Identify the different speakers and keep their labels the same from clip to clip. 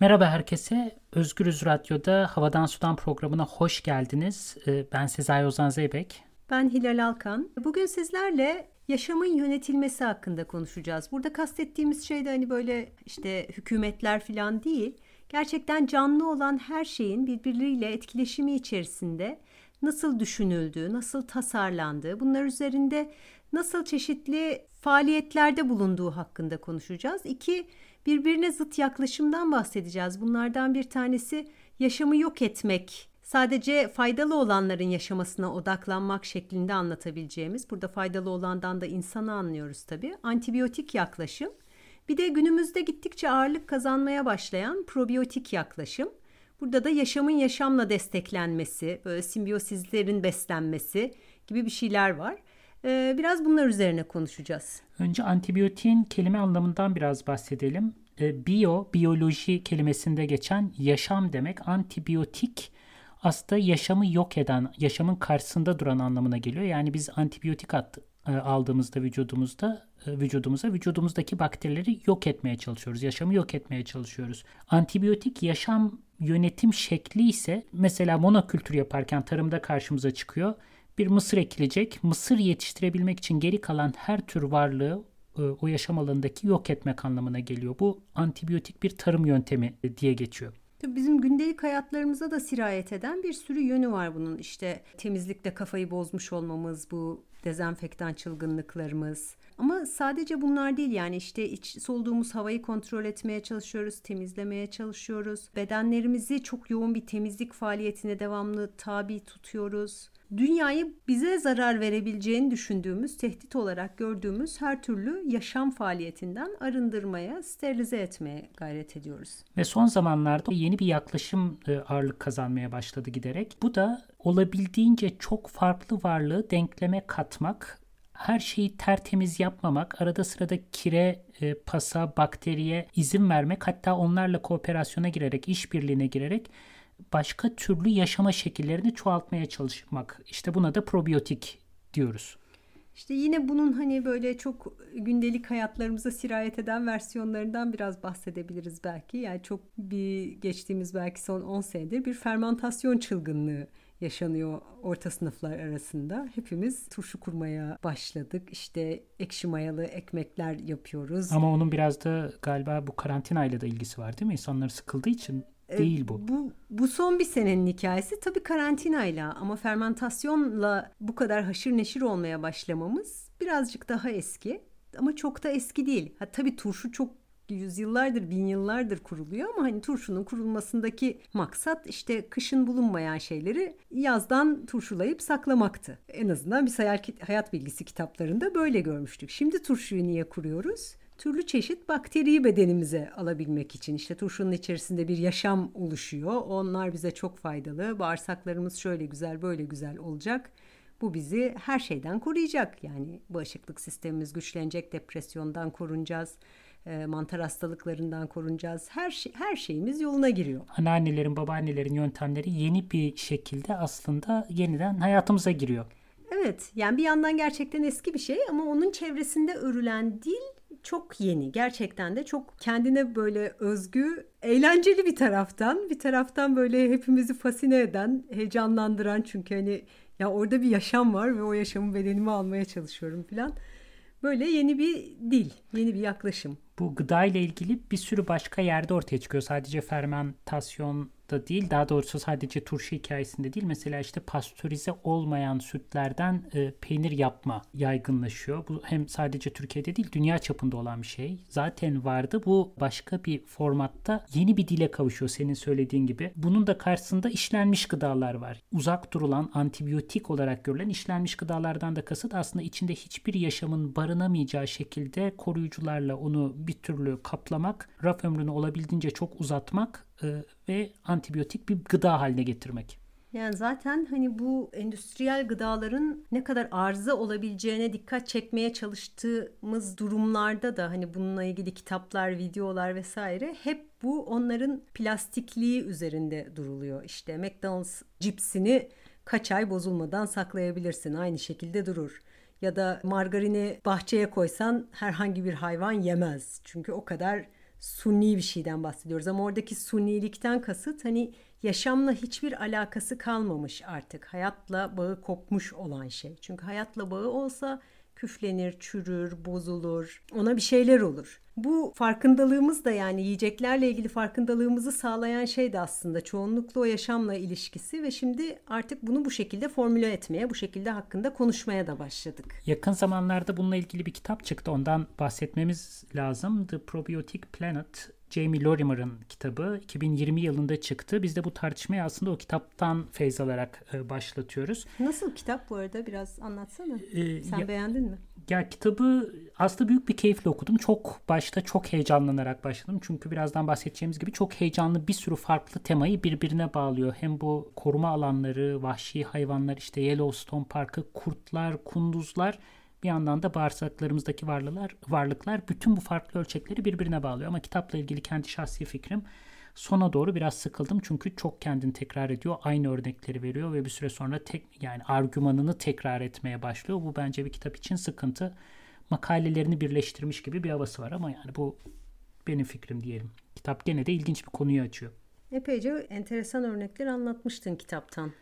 Speaker 1: Merhaba herkese. Özgürüz Radyo'da Havadan Sudan programına hoş geldiniz. Ee, ben Sezai Ozan Zeybek.
Speaker 2: Ben Hilal Alkan. Bugün sizlerle yaşamın yönetilmesi hakkında konuşacağız. Burada kastettiğimiz şey de hani böyle işte hükümetler falan değil. Gerçekten canlı olan her şeyin birbirleriyle etkileşimi içerisinde nasıl düşünüldüğü, nasıl tasarlandığı, bunlar üzerinde nasıl çeşitli faaliyetlerde bulunduğu hakkında konuşacağız. İki, birbirine zıt yaklaşımdan bahsedeceğiz. Bunlardan bir tanesi yaşamı yok etmek, sadece faydalı olanların yaşamasına odaklanmak şeklinde anlatabileceğimiz. Burada faydalı olandan da insanı anlıyoruz tabii. Antibiyotik yaklaşım. Bir de günümüzde gittikçe ağırlık kazanmaya başlayan probiyotik yaklaşım. Burada da yaşamın yaşamla desteklenmesi, böyle simbiyosizlerin beslenmesi gibi bir şeyler var. Ee, biraz bunlar üzerine konuşacağız.
Speaker 1: Önce antibiyotiğin kelime anlamından biraz bahsedelim. Ee, Bio, biyoloji kelimesinde geçen yaşam demek. Antibiyotik aslında yaşamı yok eden, yaşamın karşısında duran anlamına geliyor. Yani biz antibiyotik at, e, aldığımızda vücudumuzda e, vücudumuza vücudumuzdaki bakterileri yok etmeye çalışıyoruz. Yaşamı yok etmeye çalışıyoruz. Antibiyotik yaşam yönetim şekli ise mesela monokültür yaparken tarımda karşımıza çıkıyor bir mısır ekilecek. Mısır yetiştirebilmek için geri kalan her tür varlığı e, o yaşam alanındaki yok etmek anlamına geliyor. Bu antibiyotik bir tarım yöntemi diye geçiyor.
Speaker 2: Bizim gündelik hayatlarımıza da sirayet eden bir sürü yönü var bunun. İşte temizlikte kafayı bozmuş olmamız, bu dezenfektan çılgınlıklarımız. Ama sadece bunlar değil yani işte iç soluduğumuz havayı kontrol etmeye çalışıyoruz, temizlemeye çalışıyoruz. Bedenlerimizi çok yoğun bir temizlik faaliyetine devamlı tabi tutuyoruz dünyayı bize zarar verebileceğini düşündüğümüz, tehdit olarak gördüğümüz her türlü yaşam faaliyetinden arındırmaya, sterilize etmeye gayret ediyoruz.
Speaker 1: Ve son zamanlarda yeni bir yaklaşım e, ağırlık kazanmaya başladı giderek. Bu da olabildiğince çok farklı varlığı denkleme katmak, her şeyi tertemiz yapmamak, arada sırada kire, e, pasa, bakteriye izin vermek, hatta onlarla kooperasyona girerek, işbirliğine girerek başka türlü yaşama şekillerini çoğaltmaya çalışmak. İşte buna da probiyotik diyoruz.
Speaker 2: İşte yine bunun hani böyle çok gündelik hayatlarımıza sirayet eden versiyonlarından biraz bahsedebiliriz belki. Yani çok bir geçtiğimiz belki son 10 senedir bir fermentasyon çılgınlığı yaşanıyor orta sınıflar arasında. Hepimiz turşu kurmaya başladık. İşte ekşi mayalı ekmekler yapıyoruz.
Speaker 1: Ama onun biraz da galiba bu karantinayla da ilgisi var değil mi? İnsanlar sıkıldığı için e, değil bu.
Speaker 2: Bu bu son bir senenin hikayesi tabii karantinayla ama fermentasyonla bu kadar haşır neşir olmaya başlamamız birazcık daha eski ama çok da eski değil. Ha tabii turşu çok yüzyıllardır, bin yıllardır kuruluyor ama hani turşunun kurulmasındaki maksat işte kışın bulunmayan şeyleri yazdan turşulayıp saklamaktı. En azından biz hayat bilgisi kitaplarında böyle görmüştük. Şimdi turşuyu niye kuruyoruz? türlü çeşit bakteriyi bedenimize alabilmek için işte turşunun içerisinde bir yaşam oluşuyor. Onlar bize çok faydalı. Bağırsaklarımız şöyle güzel, böyle güzel olacak. Bu bizi her şeyden koruyacak. Yani bağışıklık sistemimiz güçlenecek, depresyondan korunacağız e, mantar hastalıklarından korunacağız. Her şey, her şeyimiz yoluna giriyor.
Speaker 1: Anneannelerin, babaannelerin yöntemleri yeni bir şekilde aslında yeniden hayatımıza giriyor.
Speaker 2: Evet, yani bir yandan gerçekten eski bir şey ama onun çevresinde örülen dil çok yeni. Gerçekten de çok kendine böyle özgü, eğlenceli bir taraftan. Bir taraftan böyle hepimizi fascine eden, heyecanlandıran çünkü hani ya orada bir yaşam var ve o yaşamı bedenime almaya çalışıyorum falan. Böyle yeni bir dil, yeni bir yaklaşım.
Speaker 1: Bu gıda ile ilgili bir sürü başka yerde ortaya çıkıyor. Sadece fermentasyon da değil daha doğrusu sadece turşu hikayesinde değil mesela işte pastörize olmayan sütlerden e, peynir yapma yaygınlaşıyor. Bu hem sadece Türkiye'de değil dünya çapında olan bir şey. Zaten vardı bu başka bir formatta yeni bir dile kavuşuyor senin söylediğin gibi. Bunun da karşısında işlenmiş gıdalar var. Uzak durulan antibiyotik olarak görülen işlenmiş gıdalardan da kasıt aslında içinde hiçbir yaşamın barınamayacağı şekilde koruyucularla onu bir türlü kaplamak, raf ömrünü olabildiğince çok uzatmak ve antibiyotik bir gıda haline getirmek.
Speaker 2: Yani zaten hani bu endüstriyel gıdaların ne kadar arıza olabileceğine dikkat çekmeye çalıştığımız durumlarda da hani bununla ilgili kitaplar, videolar vesaire hep bu onların plastikliği üzerinde duruluyor. İşte McDonald's cipsini kaç ay bozulmadan saklayabilirsin. Aynı şekilde durur. Ya da margarini bahçeye koysan herhangi bir hayvan yemez. Çünkü o kadar suni bir şeyden bahsediyoruz. Ama oradaki sunilikten kasıt hani yaşamla hiçbir alakası kalmamış artık. Hayatla bağı kopmuş olan şey. Çünkü hayatla bağı olsa küflenir, çürür, bozulur, ona bir şeyler olur. Bu farkındalığımız da yani yiyeceklerle ilgili farkındalığımızı sağlayan şey de aslında çoğunlukla o yaşamla ilişkisi ve şimdi artık bunu bu şekilde formüle etmeye, bu şekilde hakkında konuşmaya da başladık.
Speaker 1: Yakın zamanlarda bununla ilgili bir kitap çıktı. Ondan bahsetmemiz lazım. The Probiotic Planet Jamie Lorimer'ın kitabı 2020 yılında çıktı. Biz de bu tartışmayı aslında o kitaptan feyz alarak e, başlatıyoruz.
Speaker 2: Nasıl kitap bu arada biraz anlatsana. Ee, Sen ya, beğendin mi?
Speaker 1: Ya kitabı aslında büyük bir keyifle okudum. Çok başta çok heyecanlanarak başladım. Çünkü birazdan bahsedeceğimiz gibi çok heyecanlı bir sürü farklı temayı birbirine bağlıyor. Hem bu koruma alanları, vahşi hayvanlar, işte Yellowstone Parkı, kurtlar, kunduzlar bir yandan da bağırsaklarımızdaki varlıklar, varlıklar bütün bu farklı ölçekleri birbirine bağlıyor. Ama kitapla ilgili kendi şahsi fikrim sona doğru biraz sıkıldım çünkü çok kendini tekrar ediyor. Aynı örnekleri veriyor ve bir süre sonra tek yani argümanını tekrar etmeye başlıyor. Bu bence bir kitap için sıkıntı. Makalelerini birleştirmiş gibi bir havası var ama yani bu benim fikrim diyelim. Kitap gene de ilginç bir konuyu açıyor.
Speaker 2: Epeyce enteresan örnekler anlatmıştın kitaptan.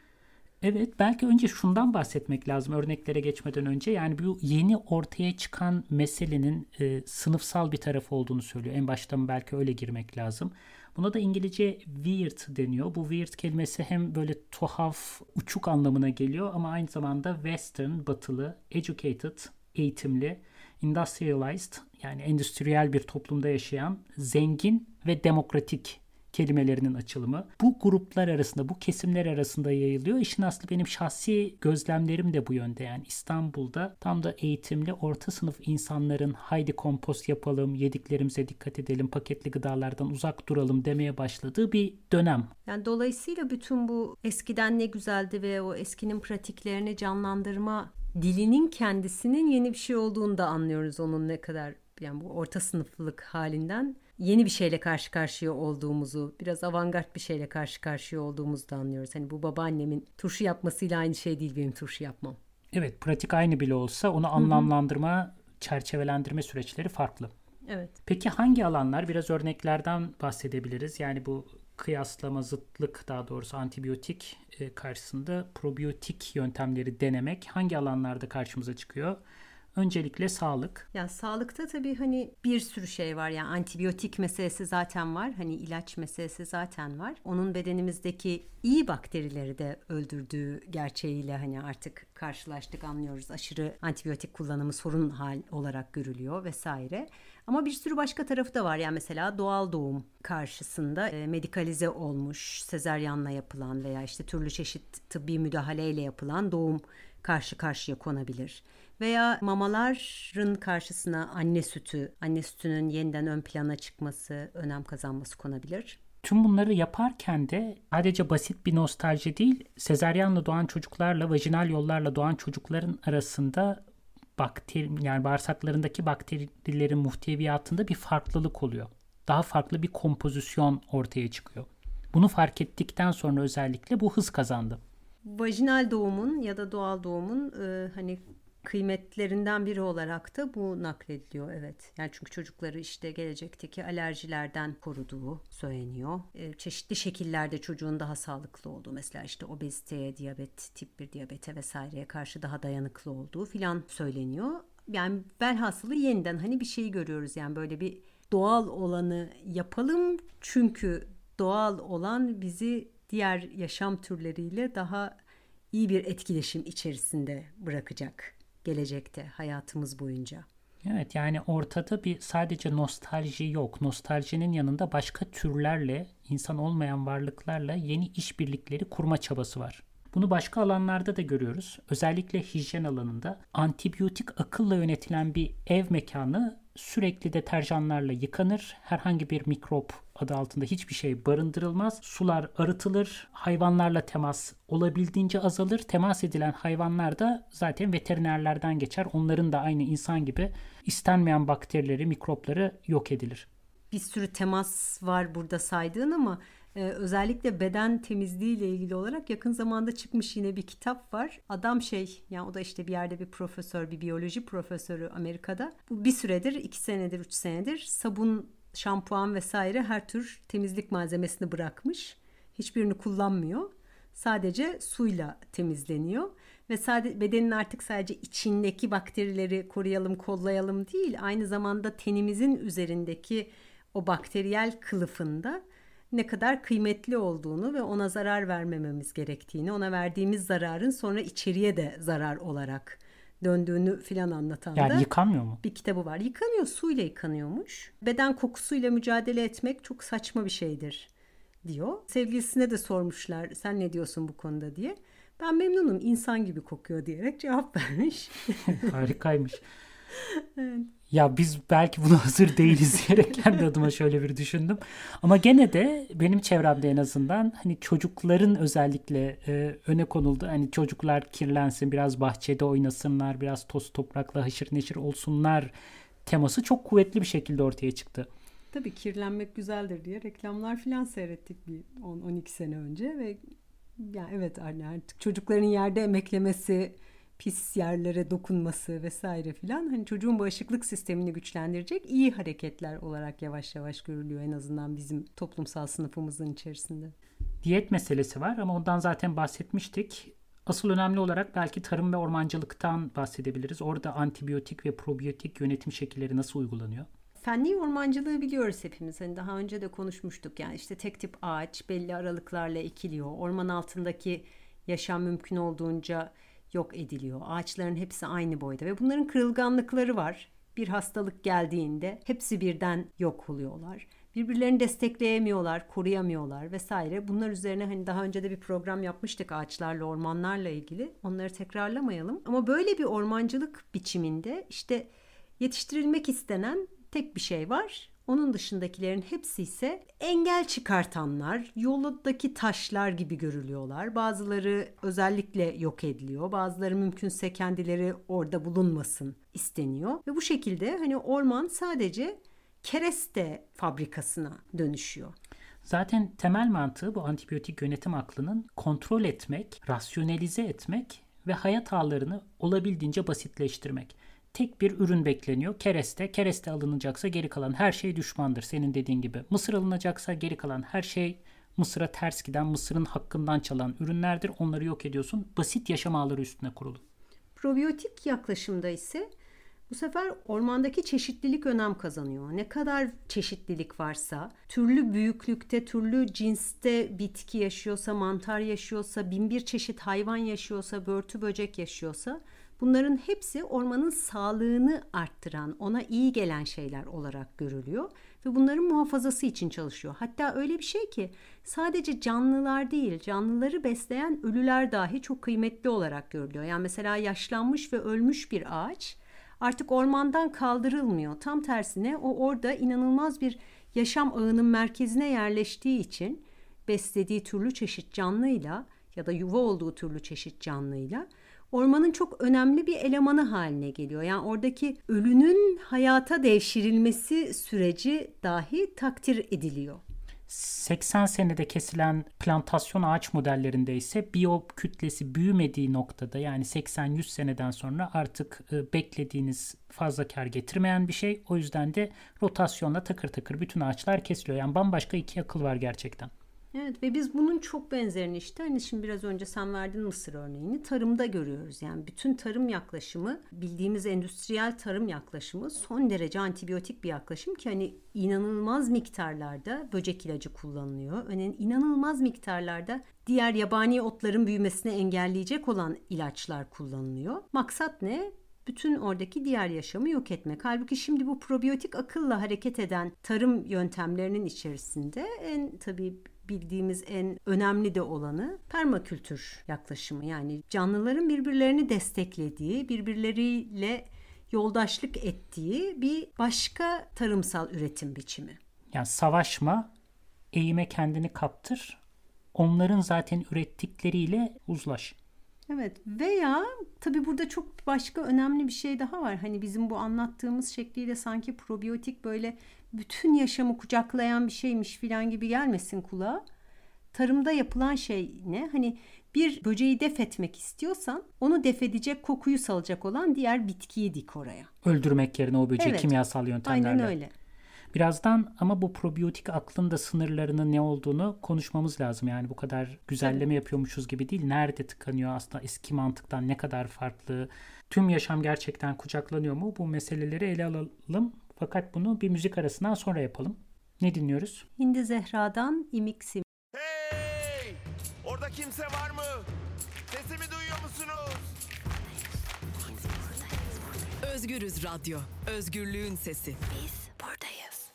Speaker 1: Evet belki önce şundan bahsetmek lazım örneklere geçmeden önce. Yani bu yeni ortaya çıkan meselenin e, sınıfsal bir tarafı olduğunu söylüyor. En baştan belki öyle girmek lazım. Buna da İngilizce weird deniyor. Bu weird kelimesi hem böyle tuhaf, uçuk anlamına geliyor ama aynı zamanda western, batılı, educated, eğitimli, industrialized yani endüstriyel bir toplumda yaşayan, zengin ve demokratik kelimelerinin açılımı. Bu gruplar arasında, bu kesimler arasında yayılıyor. İşin aslı benim şahsi gözlemlerim de bu yönde. Yani İstanbul'da tam da eğitimli orta sınıf insanların haydi kompost yapalım, yediklerimize dikkat edelim, paketli gıdalardan uzak duralım demeye başladığı bir dönem.
Speaker 2: Yani dolayısıyla bütün bu eskiden ne güzeldi ve o eskinin pratiklerini canlandırma dilinin kendisinin yeni bir şey olduğunu da anlıyoruz onun ne kadar yani bu orta sınıflılık halinden yeni bir şeyle karşı karşıya olduğumuzu, biraz avantgard bir şeyle karşı karşıya olduğumuzu da anlıyoruz. Hani bu babaannemin turşu yapmasıyla aynı şey değil benim turşu yapmam.
Speaker 1: Evet, pratik aynı bile olsa onu anlamlandırma, Hı-hı. çerçevelendirme süreçleri farklı.
Speaker 2: Evet.
Speaker 1: Peki hangi alanlar? Biraz örneklerden bahsedebiliriz. Yani bu kıyaslama, zıtlık daha doğrusu antibiyotik e, karşısında probiyotik yöntemleri denemek hangi alanlarda karşımıza çıkıyor? Öncelikle sağlık.
Speaker 2: Ya sağlıkta tabii hani bir sürü şey var. Yani antibiyotik meselesi zaten var. Hani ilaç meselesi zaten var. Onun bedenimizdeki iyi bakterileri de öldürdüğü gerçeğiyle hani artık karşılaştık anlıyoruz. Aşırı antibiyotik kullanımı sorun hal olarak görülüyor vesaire. Ama bir sürü başka tarafı da var. Yani mesela doğal doğum karşısında e, medikalize olmuş, sezeryanla yapılan veya işte türlü çeşit tıbbi müdahaleyle yapılan doğum karşı karşıya konabilir. Veya mamaların karşısına anne sütü, anne sütünün yeniden ön plana çıkması, önem kazanması konabilir.
Speaker 1: Tüm bunları yaparken de sadece basit bir nostalji değil, sezaryenle doğan çocuklarla vajinal yollarla doğan çocukların arasında bakteri yani bağırsaklarındaki bakterilerin muhteviyatında bir farklılık oluyor. Daha farklı bir kompozisyon ortaya çıkıyor. Bunu fark ettikten sonra özellikle bu hız kazandı.
Speaker 2: Vajinal doğumun ya da doğal doğumun e, hani kıymetlerinden biri olarak da bu naklediliyor evet. Yani çünkü çocukları işte gelecekteki alerjilerden koruduğu söyleniyor. E, çeşitli şekillerde çocuğun daha sağlıklı olduğu mesela işte obeziteye, diyabet, tip 1 diyabete vesaireye karşı daha dayanıklı olduğu filan söyleniyor. Yani velhasılı yeniden hani bir şeyi görüyoruz yani böyle bir doğal olanı yapalım çünkü doğal olan bizi diğer yaşam türleriyle daha iyi bir etkileşim içerisinde bırakacak gelecekte hayatımız boyunca.
Speaker 1: Evet yani ortada bir sadece nostalji yok. Nostaljinin yanında başka türlerle, insan olmayan varlıklarla yeni işbirlikleri kurma çabası var. Bunu başka alanlarda da görüyoruz. Özellikle hijyen alanında antibiyotik akılla yönetilen bir ev mekanı sürekli deterjanlarla yıkanır. Herhangi bir mikrop adı altında hiçbir şey barındırılmaz. Sular arıtılır. Hayvanlarla temas olabildiğince azalır. Temas edilen hayvanlar da zaten veterinerlerden geçer. Onların da aynı insan gibi istenmeyen bakterileri, mikropları yok edilir.
Speaker 2: Bir sürü temas var burada saydığın ama ee, özellikle beden temizliği ile ilgili olarak yakın zamanda çıkmış yine bir kitap var. Adam şey yani o da işte bir yerde bir profesör, bir biyoloji profesörü Amerika'da. Bu bir süredir, iki senedir, üç senedir sabun şampuan vesaire her tür temizlik malzemesini bırakmış. Hiçbirini kullanmıyor. Sadece suyla temizleniyor ve sadece bedenin artık sadece içindeki bakterileri koruyalım, kollayalım değil, aynı zamanda tenimizin üzerindeki o bakteriyel kılıfında ne kadar kıymetli olduğunu ve ona zarar vermememiz gerektiğini, ona verdiğimiz zararın sonra içeriye de zarar olarak döndüğünü filan anlatan
Speaker 1: yani
Speaker 2: da
Speaker 1: yıkanmıyor mu?
Speaker 2: bir kitabı var. Yıkanıyor, suyla yıkanıyormuş. Beden kokusuyla mücadele etmek çok saçma bir şeydir diyor. Sevgilisine de sormuşlar sen ne diyorsun bu konuda diye. Ben memnunum insan gibi kokuyor diyerek cevap vermiş.
Speaker 1: Harikaymış. Ya biz belki buna hazır değiliz diyerek kendi adıma şöyle bir düşündüm. Ama gene de benim çevremde en azından hani çocukların özellikle e, öne konuldu. Hani çocuklar kirlensin, biraz bahçede oynasınlar, biraz toz toprakla haşır neşir olsunlar teması çok kuvvetli bir şekilde ortaya çıktı.
Speaker 2: Tabii kirlenmek güzeldir diye reklamlar filan seyrettik bir 10-12 sene önce ve yani evet hani artık çocukların yerde emeklemesi, pis yerlere dokunması vesaire filan hani çocuğun bağışıklık sistemini güçlendirecek iyi hareketler olarak yavaş yavaş görülüyor en azından bizim toplumsal sınıfımızın içerisinde.
Speaker 1: Diyet meselesi var ama ondan zaten bahsetmiştik. Asıl önemli olarak belki tarım ve ormancılıktan bahsedebiliriz. Orada antibiyotik ve probiyotik yönetim şekilleri nasıl uygulanıyor?
Speaker 2: Fenli ormancılığı biliyoruz hepimiz. Hani daha önce de konuşmuştuk. Yani işte tek tip ağaç belli aralıklarla ekiliyor. Orman altındaki yaşam mümkün olduğunca yok ediliyor. Ağaçların hepsi aynı boyda ve bunların kırılganlıkları var. Bir hastalık geldiğinde hepsi birden yok oluyorlar. Birbirlerini destekleyemiyorlar, koruyamıyorlar vesaire. Bunlar üzerine hani daha önce de bir program yapmıştık ağaçlarla, ormanlarla ilgili. Onları tekrarlamayalım. Ama böyle bir ormancılık biçiminde işte yetiştirilmek istenen tek bir şey var. Onun dışındakilerin hepsi ise engel çıkartanlar, yoldaki taşlar gibi görülüyorlar. Bazıları özellikle yok ediliyor. Bazıları mümkünse kendileri orada bulunmasın isteniyor. Ve bu şekilde hani orman sadece kereste fabrikasına dönüşüyor.
Speaker 1: Zaten temel mantığı bu antibiyotik yönetim aklının kontrol etmek, rasyonelize etmek ve hayat ağlarını olabildiğince basitleştirmek tek bir ürün bekleniyor. Kereste. Kereste alınacaksa geri kalan her şey düşmandır senin dediğin gibi. Mısır alınacaksa geri kalan her şey Mısır'a ters giden, Mısır'ın hakkından çalan ürünlerdir. Onları yok ediyorsun. Basit yaşam ağları üstüne kurulu.
Speaker 2: Probiyotik yaklaşımda ise bu sefer ormandaki çeşitlilik önem kazanıyor. Ne kadar çeşitlilik varsa, türlü büyüklükte, türlü cinste bitki yaşıyorsa, mantar yaşıyorsa, binbir çeşit hayvan yaşıyorsa, börtü böcek yaşıyorsa Bunların hepsi ormanın sağlığını arttıran, ona iyi gelen şeyler olarak görülüyor ve bunların muhafazası için çalışıyor. Hatta öyle bir şey ki sadece canlılar değil, canlıları besleyen ölüler dahi çok kıymetli olarak görülüyor. Yani mesela yaşlanmış ve ölmüş bir ağaç artık ormandan kaldırılmıyor. Tam tersine o orada inanılmaz bir yaşam ağının merkezine yerleştiği için beslediği türlü çeşit canlıyla ya da yuva olduğu türlü çeşit canlıyla ormanın çok önemli bir elemanı haline geliyor. Yani oradaki ölünün hayata devşirilmesi süreci dahi takdir ediliyor.
Speaker 1: 80 senede kesilen plantasyon ağaç modellerinde ise biyo kütlesi büyümediği noktada yani 80-100 seneden sonra artık e, beklediğiniz fazla kar getirmeyen bir şey. O yüzden de rotasyonla takır takır bütün ağaçlar kesiliyor. Yani bambaşka iki akıl var gerçekten.
Speaker 2: Evet ve biz bunun çok benzerini işte hani şimdi biraz önce sen verdin Mısır örneğini tarımda görüyoruz. Yani bütün tarım yaklaşımı bildiğimiz endüstriyel tarım yaklaşımı son derece antibiyotik bir yaklaşım ki hani inanılmaz miktarlarda böcek ilacı kullanılıyor. Hani inanılmaz miktarlarda diğer yabani otların büyümesini engelleyecek olan ilaçlar kullanılıyor. Maksat ne? bütün oradaki diğer yaşamı yok etmek. Halbuki şimdi bu probiyotik akılla hareket eden tarım yöntemlerinin içerisinde en tabii bildiğimiz en önemli de olanı permakültür yaklaşımı. Yani canlıların birbirlerini desteklediği, birbirleriyle yoldaşlık ettiği bir başka tarımsal üretim biçimi.
Speaker 1: Yani savaşma, eğime kendini kaptır, onların zaten ürettikleriyle uzlaş.
Speaker 2: Evet veya tabii burada çok başka önemli bir şey daha var. Hani bizim bu anlattığımız şekliyle sanki probiyotik böyle bütün yaşamı kucaklayan bir şeymiş filan gibi gelmesin kulağa. Tarımda yapılan şey ne? Hani bir böceği def etmek istiyorsan onu def edecek kokuyu salacak olan diğer bitkiyi dik oraya.
Speaker 1: Öldürmek yerine o böceği evet. kimyasal yöntemlerle.
Speaker 2: Aynen öyle.
Speaker 1: Birazdan ama bu probiyotik aklın da sınırlarının ne olduğunu konuşmamız lazım. Yani bu kadar güzelleme evet. yapıyormuşuz gibi değil. Nerede tıkanıyor aslında eski mantıktan ne kadar farklı? Tüm yaşam gerçekten kucaklanıyor mu? Bu meseleleri ele alalım. Fakat bunu bir müzik arasından sonra yapalım. Ne dinliyoruz?
Speaker 2: Hindi Zehra'dan İmiksim.
Speaker 3: Hey! Orada kimse var mı? Sesimi duyuyor musunuz?
Speaker 4: Özgürüz Radyo. Özgürlüğün sesi. Biz buradayız.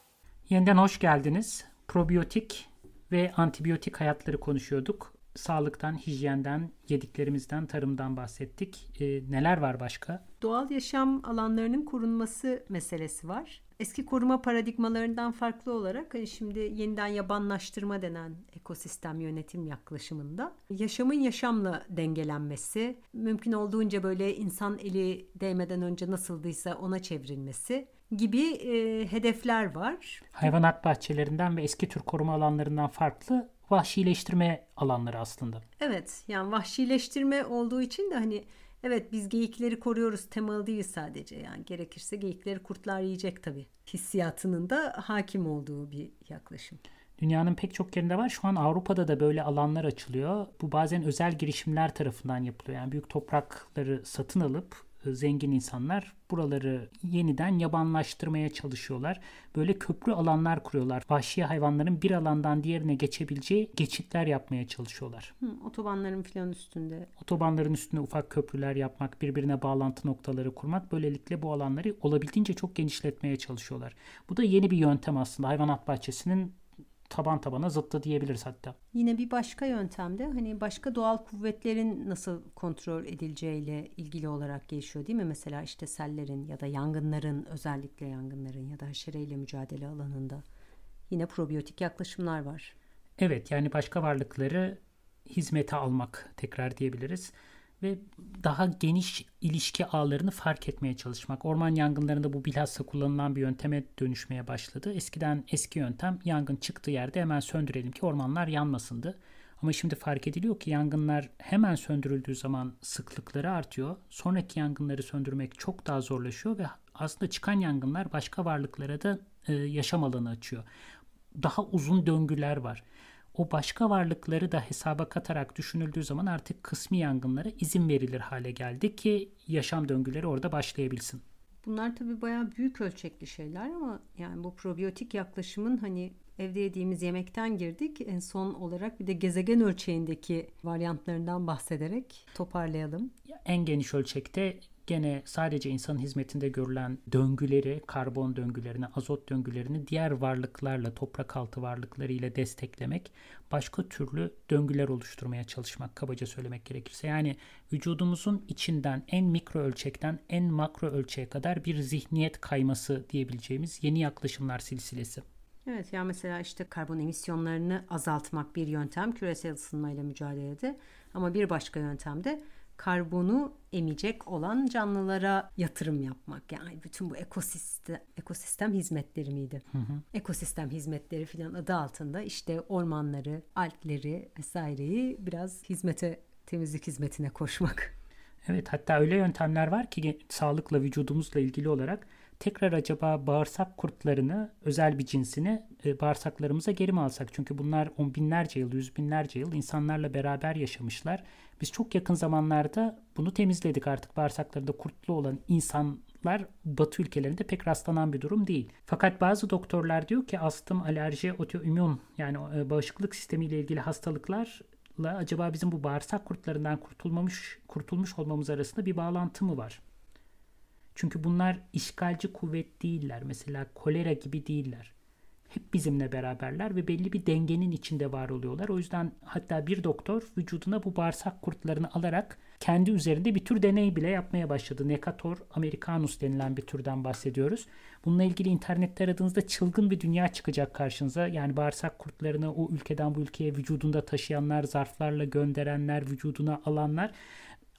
Speaker 1: Yeniden hoş geldiniz. Probiyotik ve antibiyotik hayatları konuşuyorduk. Sağlıktan, hijyenden, yediklerimizden, tarımdan bahsettik. Ee, neler var başka?
Speaker 2: Doğal yaşam alanlarının korunması meselesi var. Eski koruma paradigmalarından farklı olarak hani şimdi yeniden yabanlaştırma denen ekosistem yönetim yaklaşımında yaşamın yaşamla dengelenmesi, mümkün olduğunca böyle insan eli değmeden önce nasıldıysa ona çevrilmesi gibi e, hedefler var.
Speaker 1: Hayvanat bahçelerinden ve eski tür koruma alanlarından farklı vahşileştirme alanları aslında.
Speaker 2: Evet yani vahşileştirme olduğu için de hani evet biz geyikleri koruyoruz temalı değil sadece yani gerekirse geyikleri kurtlar yiyecek tabii. Hissiyatının da hakim olduğu bir yaklaşım.
Speaker 1: Dünyanın pek çok yerinde var. Şu an Avrupa'da da böyle alanlar açılıyor. Bu bazen özel girişimler tarafından yapılıyor. Yani büyük toprakları satın alıp zengin insanlar buraları yeniden yabanlaştırmaya çalışıyorlar. Böyle köprü alanlar kuruyorlar. Vahşi hayvanların bir alandan diğerine geçebileceği geçitler yapmaya çalışıyorlar.
Speaker 2: Hı, otobanların filan üstünde.
Speaker 1: Otobanların üstünde ufak köprüler yapmak, birbirine bağlantı noktaları kurmak böylelikle bu alanları olabildiğince çok genişletmeye çalışıyorlar. Bu da yeni bir yöntem aslında. Hayvanat bahçesinin taban tabana zıttı diyebiliriz hatta.
Speaker 2: Yine bir başka yöntemde hani başka doğal kuvvetlerin nasıl kontrol edileceğiyle ilgili olarak gelişiyor değil mi? Mesela işte sellerin ya da yangınların özellikle yangınların ya da haşereyle mücadele alanında yine probiyotik yaklaşımlar var.
Speaker 1: Evet yani başka varlıkları hizmete almak tekrar diyebiliriz ve daha geniş ilişki ağlarını fark etmeye çalışmak. Orman yangınlarında bu bilhassa kullanılan bir yönteme dönüşmeye başladı. Eskiden eski yöntem yangın çıktığı yerde hemen söndürelim ki ormanlar yanmasındı. Ama şimdi fark ediliyor ki yangınlar hemen söndürüldüğü zaman sıklıkları artıyor. Sonraki yangınları söndürmek çok daha zorlaşıyor ve aslında çıkan yangınlar başka varlıklara da e, yaşam alanı açıyor. Daha uzun döngüler var o başka varlıkları da hesaba katarak düşünüldüğü zaman artık kısmi yangınlara izin verilir hale geldi ki yaşam döngüleri orada başlayabilsin.
Speaker 2: Bunlar tabii bayağı büyük ölçekli şeyler ama yani bu probiyotik yaklaşımın hani evde yediğimiz yemekten girdik. En son olarak bir de gezegen ölçeğindeki varyantlarından bahsederek toparlayalım.
Speaker 1: En geniş ölçekte gene sadece insan hizmetinde görülen döngüleri, karbon döngülerini, azot döngülerini diğer varlıklarla, toprak altı varlıklarıyla desteklemek, başka türlü döngüler oluşturmaya çalışmak kabaca söylemek gerekirse. Yani vücudumuzun içinden en mikro ölçekten en makro ölçeğe kadar bir zihniyet kayması diyebileceğimiz yeni yaklaşımlar silsilesi.
Speaker 2: Evet ya mesela işte karbon emisyonlarını azaltmak bir yöntem küresel ısınmayla mücadelede ama bir başka yöntem de karbonu emecek olan canlılara yatırım yapmak. Yani bütün bu ekosistem, ekosistem hizmetleri miydi? Hı hı. Ekosistem hizmetleri filan adı altında işte ormanları, alpleri vesaireyi biraz hizmete, temizlik hizmetine koşmak.
Speaker 1: Evet hatta öyle yöntemler var ki sağlıkla vücudumuzla ilgili olarak tekrar acaba bağırsak kurtlarını özel bir cinsini e, bağırsaklarımıza geri mi alsak? Çünkü bunlar on binlerce yıl, yüz binlerce yıl insanlarla beraber yaşamışlar. Biz çok yakın zamanlarda bunu temizledik artık bağırsaklarında kurtlu olan insanlar Batı ülkelerinde pek rastlanan bir durum değil. Fakat bazı doktorlar diyor ki astım, alerji, otoimmün yani e, bağışıklık sistemiyle ilgili hastalıklarla acaba bizim bu bağırsak kurtlarından kurtulmamış kurtulmuş olmamız arasında bir bağlantı mı var? Çünkü bunlar işgalci kuvvet değiller. Mesela kolera gibi değiller. Hep bizimle beraberler ve belli bir dengenin içinde var oluyorlar. O yüzden hatta bir doktor vücuduna bu bağırsak kurtlarını alarak kendi üzerinde bir tür deney bile yapmaya başladı. Necator americanus denilen bir türden bahsediyoruz. Bununla ilgili internette aradığınızda çılgın bir dünya çıkacak karşınıza. Yani bağırsak kurtlarını o ülkeden bu ülkeye vücudunda taşıyanlar, zarflarla gönderenler, vücuduna alanlar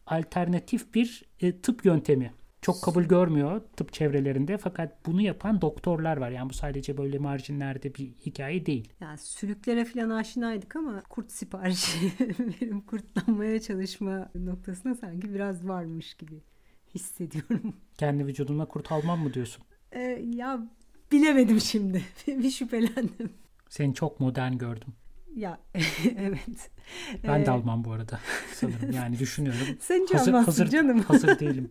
Speaker 1: alternatif bir e, tıp yöntemi çok kabul görmüyor tıp çevrelerinde fakat bunu yapan doktorlar var. Yani bu sadece böyle marjinlerde bir hikaye değil.
Speaker 2: Yani sülüklere falan aşinaydık ama kurt siparişi benim kurtlanmaya çalışma noktasına sanki biraz varmış gibi hissediyorum.
Speaker 1: Kendi vücuduna kurt almam mı diyorsun?
Speaker 2: Ee, ya bilemedim şimdi. bir şüphelendim.
Speaker 1: Seni çok modern gördüm.
Speaker 2: Ya evet.
Speaker 1: Ben
Speaker 2: Ee,
Speaker 1: de almam bu arada sanırım. Yani düşünüyorum.
Speaker 2: Sen hiç
Speaker 1: hazır, hazır,
Speaker 2: canım.
Speaker 1: hazır değilim.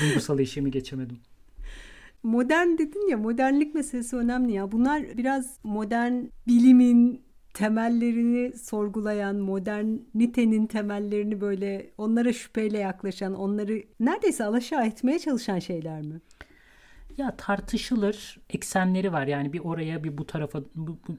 Speaker 1: Duygusal eşiğimi geçemedim.
Speaker 2: Modern dedin ya modernlik meselesi önemli ya. Bunlar biraz modern bilimin temellerini sorgulayan, modernitenin temellerini böyle onlara şüpheyle yaklaşan, onları neredeyse alaşağı etmeye çalışan şeyler mi?
Speaker 1: Ya tartışılır eksenleri var. Yani bir oraya bir bu tarafa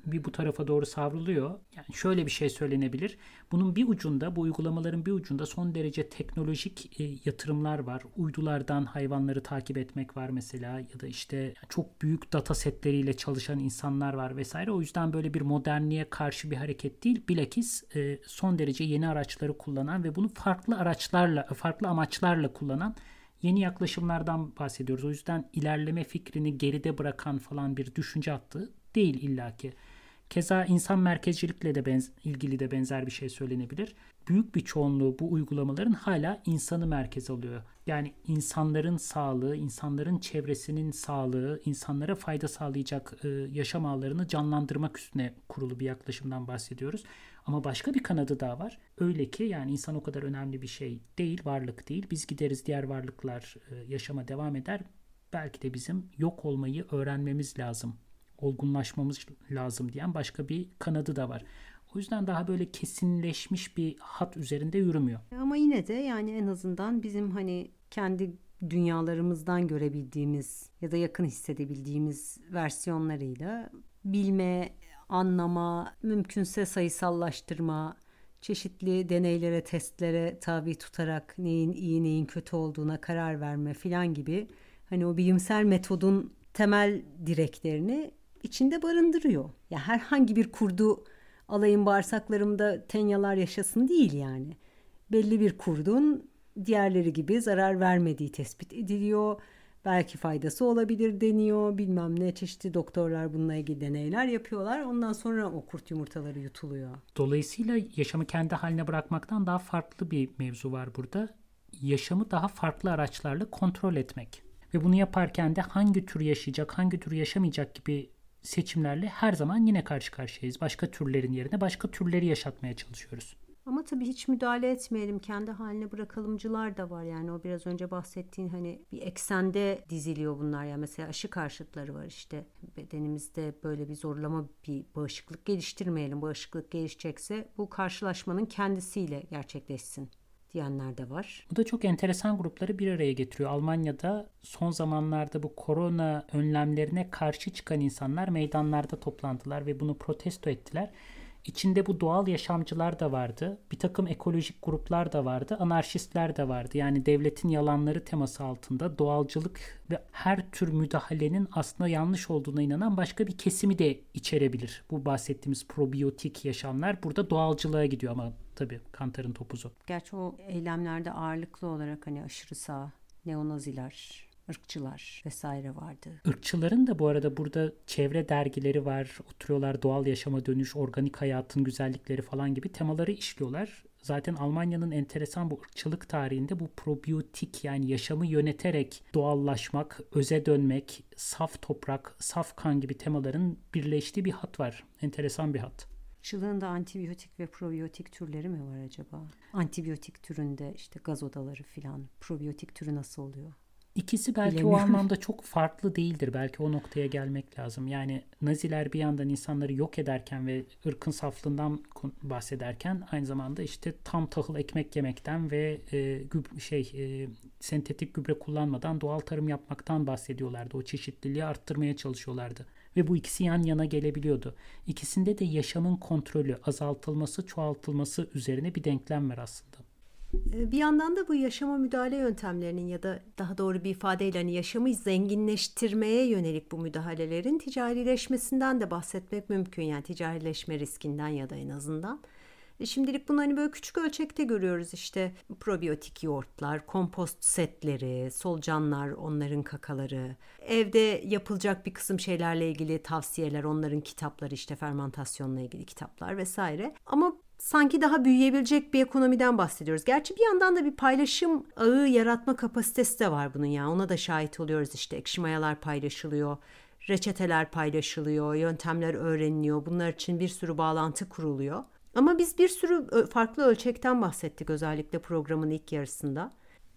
Speaker 1: bir bu tarafa doğru savruluyor. Yani şöyle bir şey söylenebilir. Bunun bir ucunda bu uygulamaların bir ucunda son derece teknolojik e, yatırımlar var. Uydulardan hayvanları takip etmek var mesela ya da işte çok büyük data setleriyle çalışan insanlar var vesaire. O yüzden böyle bir modernliğe karşı bir hareket değil. Bilakis e, son derece yeni araçları kullanan ve bunu farklı araçlarla farklı amaçlarla kullanan yeni yaklaşımlardan bahsediyoruz. O yüzden ilerleme fikrini geride bırakan falan bir düşünce hattı değil illaki. Keza insan merkezcilikle de benz- ilgili de benzer bir şey söylenebilir. Büyük bir çoğunluğu bu uygulamaların hala insanı merkez alıyor. Yani insanların sağlığı, insanların çevresinin sağlığı, insanlara fayda sağlayacak e, yaşam ağlarını canlandırmak üstüne kurulu bir yaklaşımdan bahsediyoruz. Ama başka bir kanadı daha var. Öyle ki yani insan o kadar önemli bir şey değil, varlık değil. Biz gideriz diğer varlıklar e, yaşama devam eder. Belki de bizim yok olmayı öğrenmemiz lazım. Olgunlaşmamız lazım diyen başka bir kanadı da var. O yüzden daha böyle kesinleşmiş bir hat üzerinde yürümüyor.
Speaker 2: Ama yine de yani en azından bizim hani kendi dünyalarımızdan görebildiğimiz ya da yakın hissedebildiğimiz versiyonlarıyla bilme, anlama, mümkünse sayısallaştırma, çeşitli deneylere, testlere tabi tutarak neyin iyi neyin kötü olduğuna karar verme filan gibi hani o bilimsel metodun temel direklerini içinde barındırıyor. Ya herhangi bir kurdu alayım bağırsaklarımda tenyalar yaşasın değil yani. Belli bir kurdun diğerleri gibi zarar vermediği tespit ediliyor. Belki faydası olabilir deniyor. Bilmem ne çeşitli doktorlar bununla ilgili deneyler yapıyorlar. Ondan sonra o kurt yumurtaları yutuluyor.
Speaker 1: Dolayısıyla yaşamı kendi haline bırakmaktan daha farklı bir mevzu var burada. Yaşamı daha farklı araçlarla kontrol etmek. Ve bunu yaparken de hangi tür yaşayacak, hangi tür yaşamayacak gibi seçimlerle her zaman yine karşı karşıyayız. Başka türlerin yerine başka türleri yaşatmaya çalışıyoruz.
Speaker 2: Ama tabii hiç müdahale etmeyelim. Kendi haline bırakalımcılar da var. Yani o biraz önce bahsettiğin hani bir eksende diziliyor bunlar. ya mesela aşı karşıtları var işte. Bedenimizde böyle bir zorlama bir bağışıklık geliştirmeyelim. Bağışıklık gelişecekse bu karşılaşmanın kendisiyle gerçekleşsin diyenler de var.
Speaker 1: Bu da çok enteresan grupları bir araya getiriyor. Almanya'da son zamanlarda bu korona önlemlerine karşı çıkan insanlar meydanlarda toplandılar ve bunu protesto ettiler. İçinde bu doğal yaşamcılar da vardı. Bir takım ekolojik gruplar da vardı. Anarşistler de vardı. Yani devletin yalanları teması altında doğalcılık ve her tür müdahalenin aslında yanlış olduğuna inanan başka bir kesimi de içerebilir. Bu bahsettiğimiz probiyotik yaşamlar burada doğalcılığa gidiyor ama tabii kantarın topuzu.
Speaker 2: Gerçi o eylemlerde ağırlıklı olarak hani aşırı sağ, neonaziler, ırkçılar vesaire vardı.
Speaker 1: Irkçıların da bu arada burada çevre dergileri var. Oturuyorlar doğal yaşama dönüş, organik hayatın güzellikleri falan gibi temaları işliyorlar. Zaten Almanya'nın enteresan bu ırkçılık tarihinde bu probiyotik yani yaşamı yöneterek doğallaşmak, öze dönmek, saf toprak, saf kan gibi temaların birleştiği bir hat var. Enteresan bir hat.
Speaker 2: Irkçılığın da antibiyotik ve probiyotik türleri mi var acaba? Antibiyotik türünde işte gaz odaları filan. Probiyotik türü nasıl oluyor?
Speaker 1: İkisi belki o anlamda çok farklı değildir. Belki o noktaya gelmek lazım. Yani Naziler bir yandan insanları yok ederken ve ırkın saflığından bahsederken aynı zamanda işte tam tahıl ekmek yemekten ve e, güb- şey e, sentetik gübre kullanmadan doğal tarım yapmaktan bahsediyorlardı. O çeşitliliği arttırmaya çalışıyorlardı. Ve bu ikisi yan yana gelebiliyordu. İkisinde de yaşamın kontrolü, azaltılması, çoğaltılması üzerine bir denklem var aslında.
Speaker 2: Ee, Bir yandan da bu yaşama müdahale yöntemlerinin ya da daha doğru bir ifadeyle hani yaşamı zenginleştirmeye yönelik bu müdahalelerin ticarileşmesinden de bahsetmek mümkün. Yani ticarileşme riskinden ya da en azından. E, Şimdilik bunu hani böyle küçük ölçekte görüyoruz işte probiyotik yoğurtlar, kompost setleri, solucanlar, onların kakaları, evde yapılacak bir kısım şeylerle ilgili tavsiyeler, onların kitapları işte fermentasyonla ilgili kitaplar vesaire. Ama sanki daha büyüyebilecek bir ekonomiden bahsediyoruz. Gerçi bir yandan da bir paylaşım ağı yaratma kapasitesi de var bunun ya. Ona da şahit oluyoruz işte. Ekşi mayalar paylaşılıyor, reçeteler paylaşılıyor, yöntemler öğreniliyor. Bunlar için bir sürü bağlantı kuruluyor. Ama biz bir sürü farklı ölçekten bahsettik özellikle programın ilk yarısında.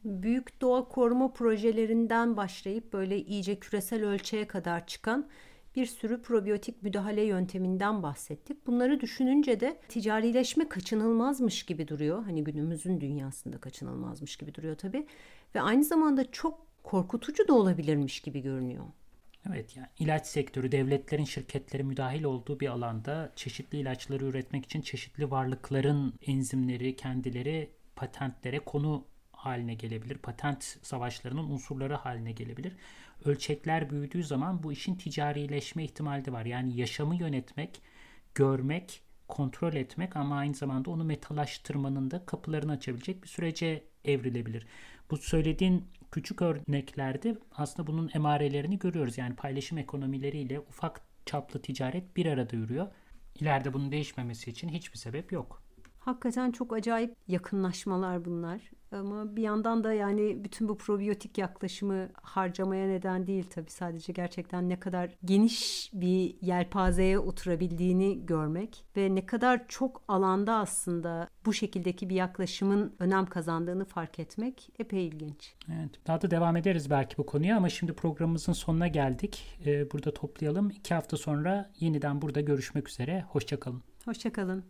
Speaker 2: Büyük doğa koruma projelerinden başlayıp böyle iyice küresel ölçeğe kadar çıkan bir sürü probiyotik müdahale yönteminden bahsettik. Bunları düşününce de ticarileşme kaçınılmazmış gibi duruyor. Hani günümüzün dünyasında kaçınılmazmış gibi duruyor tabii. Ve aynı zamanda çok korkutucu da olabilirmiş gibi görünüyor.
Speaker 1: Evet yani ilaç sektörü devletlerin şirketleri müdahil olduğu bir alanda çeşitli ilaçları üretmek için çeşitli varlıkların enzimleri kendileri patentlere konu haline gelebilir. Patent savaşlarının unsurları haline gelebilir. Ölçekler büyüdüğü zaman bu işin ticarileşme ihtimali de var. Yani yaşamı yönetmek, görmek, kontrol etmek ama aynı zamanda onu metalaştırmanın da kapılarını açabilecek bir sürece evrilebilir. Bu söylediğin küçük örneklerde aslında bunun emarelerini görüyoruz. Yani paylaşım ekonomileriyle ufak çaplı ticaret bir arada yürüyor. İleride bunun değişmemesi için hiçbir sebep yok.
Speaker 2: Hakikaten çok acayip yakınlaşmalar bunlar. Ama bir yandan da yani bütün bu probiyotik yaklaşımı harcamaya neden değil tabii. Sadece gerçekten ne kadar geniş bir yelpazeye oturabildiğini görmek ve ne kadar çok alanda aslında bu şekildeki bir yaklaşımın önem kazandığını fark etmek epey ilginç.
Speaker 1: Evet, daha da devam ederiz belki bu konuya ama şimdi programımızın sonuna geldik. Ee, burada toplayalım. İki hafta sonra yeniden burada görüşmek üzere. Hoşçakalın.
Speaker 2: Hoşçakalın.